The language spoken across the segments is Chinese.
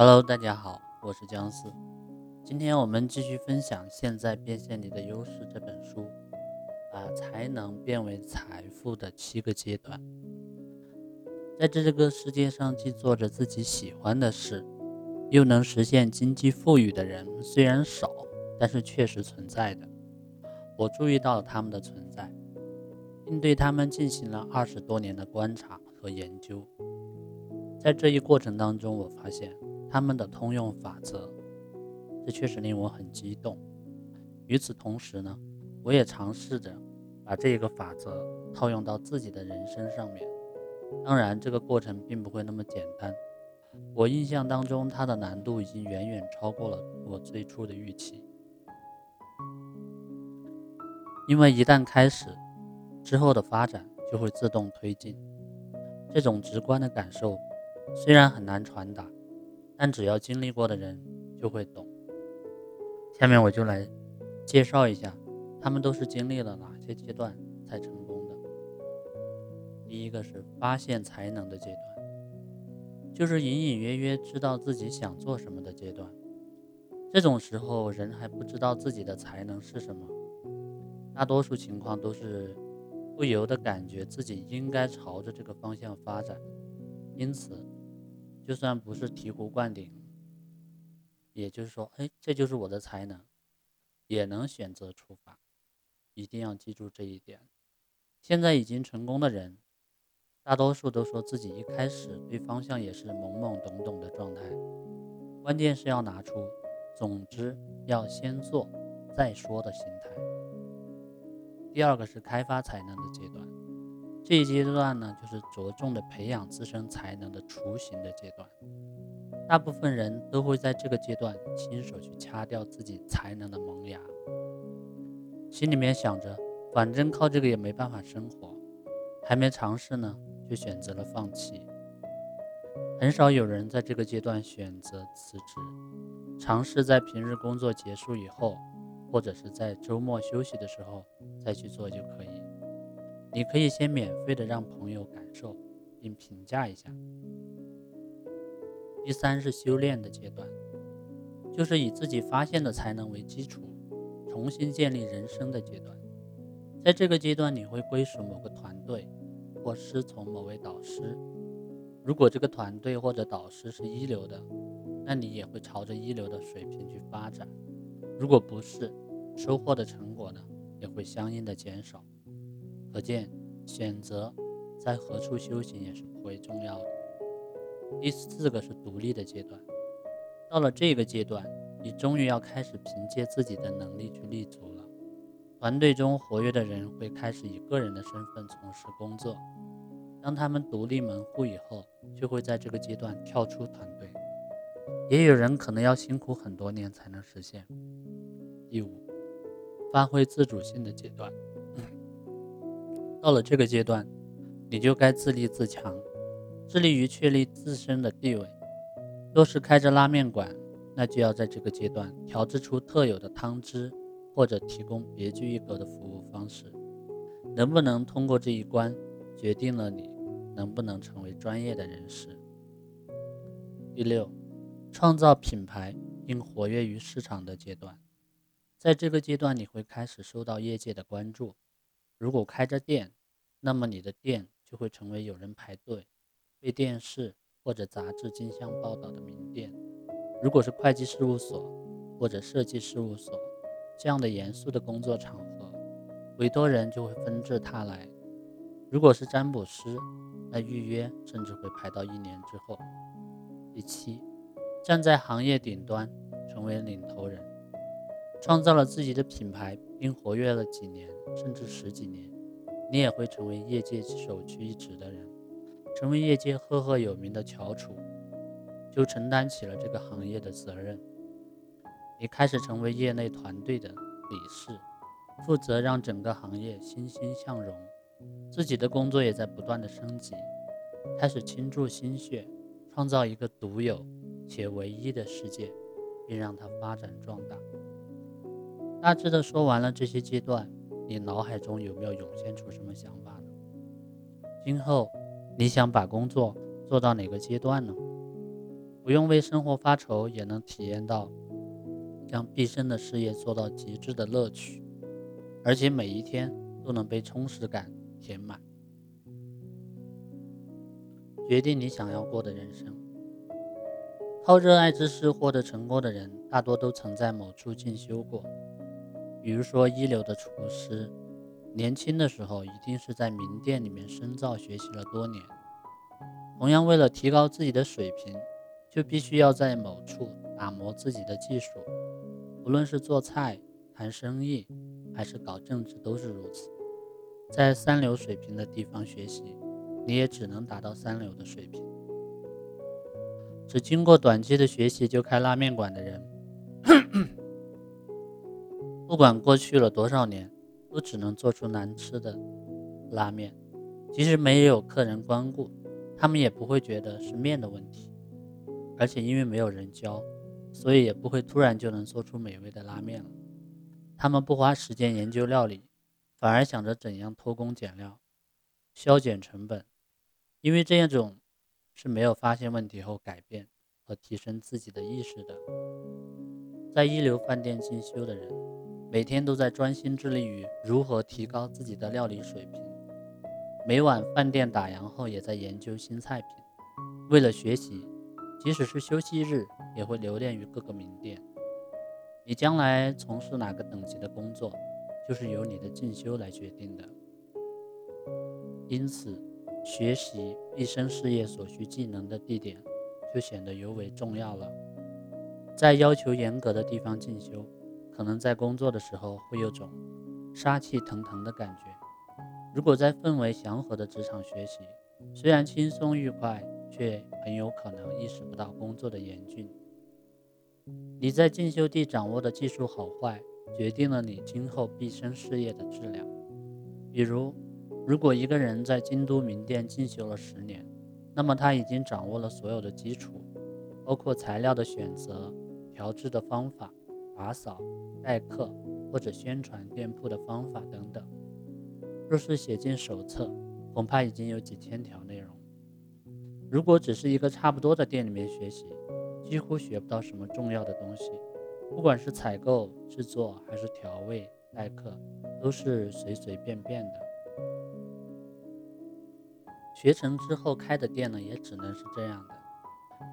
Hello，大家好，我是姜思。今天我们继续分享《现在变现你的优势》这本书，把才能变为财富的七个阶段。在这个世界上，既做着自己喜欢的事，又能实现经济富裕的人，虽然少，但是确实存在的。我注意到了他们的存在，并对他们进行了二十多年的观察和研究。在这一过程当中，我发现他们的通用法则。这确实令我很激动。与此同时呢，我也尝试着把这个法则套用到自己的人生上面。当然，这个过程并不会那么简单。我印象当中，它的难度已经远远超过了我最初的预期。因为一旦开始，之后的发展就会自动推进。这种直观的感受虽然很难传达，但只要经历过的人就会懂。下面我就来介绍一下，他们都是经历了哪些阶段才成功的。第一个是发现才能的阶段，就是隐隐约约知道自己想做什么的阶段。这种时候，人还不知道自己的才能是什么，大多数情况都是不由得感觉自己应该朝着这个方向发展，因此，就算不是醍醐灌顶。也就是说，哎，这就是我的才能，也能选择出发，一定要记住这一点。现在已经成功的人，大多数都说自己一开始对方向也是懵懵懂懂的状态，关键是要拿出“总之要先做再说”的心态。第二个是开发才能的阶段，这一阶段呢，就是着重的培养自身才能的雏形的阶段。大部分人都会在这个阶段亲手去掐掉自己才能的萌芽，心里面想着，反正靠这个也没办法生活，还没尝试呢，就选择了放弃。很少有人在这个阶段选择辞职，尝试在平日工作结束以后，或者是在周末休息的时候再去做就可以。你可以先免费的让朋友感受并评价一下。第三是修炼的阶段，就是以自己发现的才能为基础，重新建立人生的阶段。在这个阶段，你会归属某个团队，或师从某位导师。如果这个团队或者导师是一流的，那你也会朝着一流的水平去发展。如果不是，收获的成果呢，也会相应的减少。可见，选择在何处修行也是颇为重要的。第四个是独立的阶段，到了这个阶段，你终于要开始凭借自己的能力去立足了。团队中活跃的人会开始以个人的身份从事工作，当他们独立门户以后，就会在这个阶段跳出团队。也有人可能要辛苦很多年才能实现。第五，发挥自主性的阶段，到了这个阶段，你就该自立自强。致力于确立自身的地位。若是开着拉面馆，那就要在这个阶段调制出特有的汤汁，或者提供别具一格的服务方式。能不能通过这一关，决定了你能不能成为专业的人士。第六，创造品牌并活跃于市场的阶段，在这个阶段你会开始受到业界的关注。如果开着店，那么你的店就会成为有人排队。被电视或者杂志竞相报道的名店，如果是会计事务所或者设计事务所这样的严肃的工作场合，委托人就会纷至沓来。如果是占卜师，那预约甚至会排到一年之后。第七，站在行业顶端，成为领头人，创造了自己的品牌，并活跃了几年甚至十几年，你也会成为业界首屈一指的人。成为业界赫赫有名的翘楚，就承担起了这个行业的责任。你开始成为业内团队的理事，负责让整个行业欣欣向荣。自己的工作也在不断的升级，开始倾注心血，创造一个独有且唯一的世界，并让它发展壮大。大致的说完了这些阶段，你脑海中有没有涌现出什么想法呢？今后。你想把工作做到哪个阶段呢？不用为生活发愁，也能体验到将毕生的事业做到极致的乐趣，而且每一天都能被充实感填满。决定你想要过的人生。靠热爱之事获得成功的人，大多都曾在某处进修过。比如说，一流的厨师，年轻的时候一定是在名店里面深造学习了多年。同样，为了提高自己的水平，就必须要在某处打磨自己的技术。无论是做菜、谈生意，还是搞政治，都是如此。在三流水平的地方学习。你也只能达到三流的水平。只经过短期的学习就开拉面馆的人，不管过去了多少年，都只能做出难吃的拉面。即使没有客人光顾，他们也不会觉得是面的问题。而且因为没有人教，所以也不会突然就能做出美味的拉面了。他们不花时间研究料理，反而想着怎样偷工减料，削减成本。因为这样种是没有发现问题后改变和提升自己的意识的。在一流饭店进修的人，每天都在专心致力于如何提高自己的料理水平。每晚饭店打烊后，也在研究新菜品。为了学习，即使是休息日，也会留恋于各个名店。你将来从事哪个等级的工作，就是由你的进修来决定的。因此。学习毕生事业所需技能的地点，就显得尤为重要了。在要求严格的地方进修，可能在工作的时候会有种杀气腾腾的感觉；如果在氛围祥和的职场学习，虽然轻松愉快，却很有可能意识不到工作的严峻。你在进修地掌握的技术好坏，决定了你今后毕生事业的质量。比如，如果一个人在京都名店进修了十年，那么他已经掌握了所有的基础，包括材料的选择、调制的方法、打扫、待客或者宣传店铺的方法等等。若是写进手册，恐怕已经有几千条内容。如果只是一个差不多的店里面学习，几乎学不到什么重要的东西。不管是采购、制作还是调味、待客，都是随随便便的。学成之后开的店呢，也只能是这样的。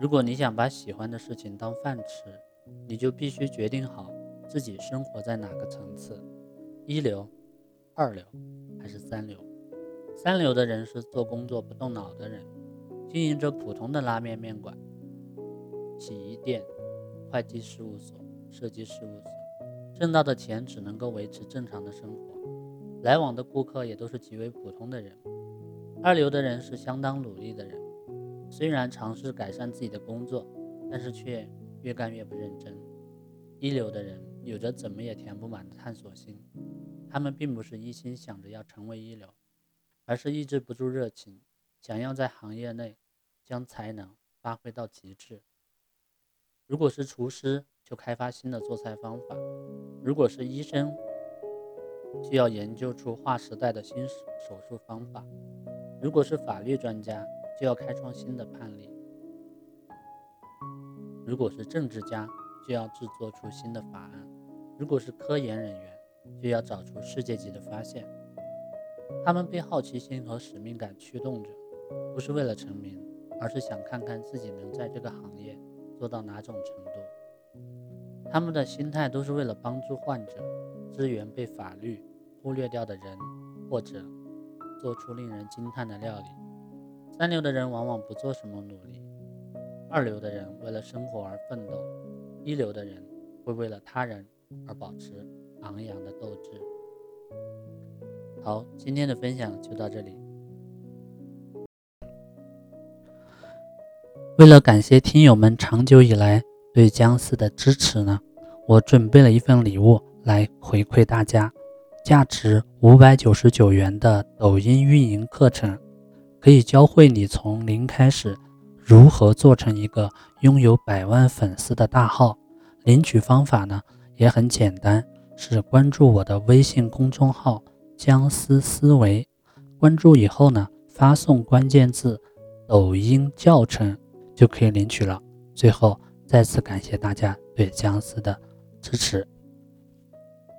如果你想把喜欢的事情当饭吃，你就必须决定好自己生活在哪个层次：一流、二流还是三流？三流的人是做工作不动脑的人，经营着普通的拉面面馆、洗衣店、会计事务所、设计事务所，挣到的钱只能够维持正常的生活，来往的顾客也都是极为普通的人。二流的人是相当努力的人，虽然尝试改善自己的工作，但是却越干越不认真。一流的人有着怎么也填不满的探索心，他们并不是一心想着要成为一流，而是抑制不住热情，想要在行业内将才能发挥到极致。如果是厨师，就开发新的做菜方法；如果是医生，就要研究出划时代的新手术方法。如果是法律专家，就要开创新的判例；如果是政治家，就要制作出新的法案；如果是科研人员，就要找出世界级的发现。他们被好奇心和使命感驱动着，不是为了成名，而是想看看自己能在这个行业做到哪种程度。他们的心态都是为了帮助患者，支援被法律忽略掉的人，或者。做出令人惊叹的料理。三流的人往往不做什么努力，二流的人为了生活而奋斗，一流的人会为了他人而保持昂扬的斗志。好，今天的分享就到这里。为了感谢听友们长久以来对姜思的支持呢，我准备了一份礼物来回馈大家。价值五百九十九元的抖音运营课程，可以教会你从零开始如何做成一个拥有百万粉丝的大号。领取方法呢也很简单，是关注我的微信公众号“姜思思维”，关注以后呢，发送关键字“抖音教程”就可以领取了。最后，再次感谢大家对僵尸的支持。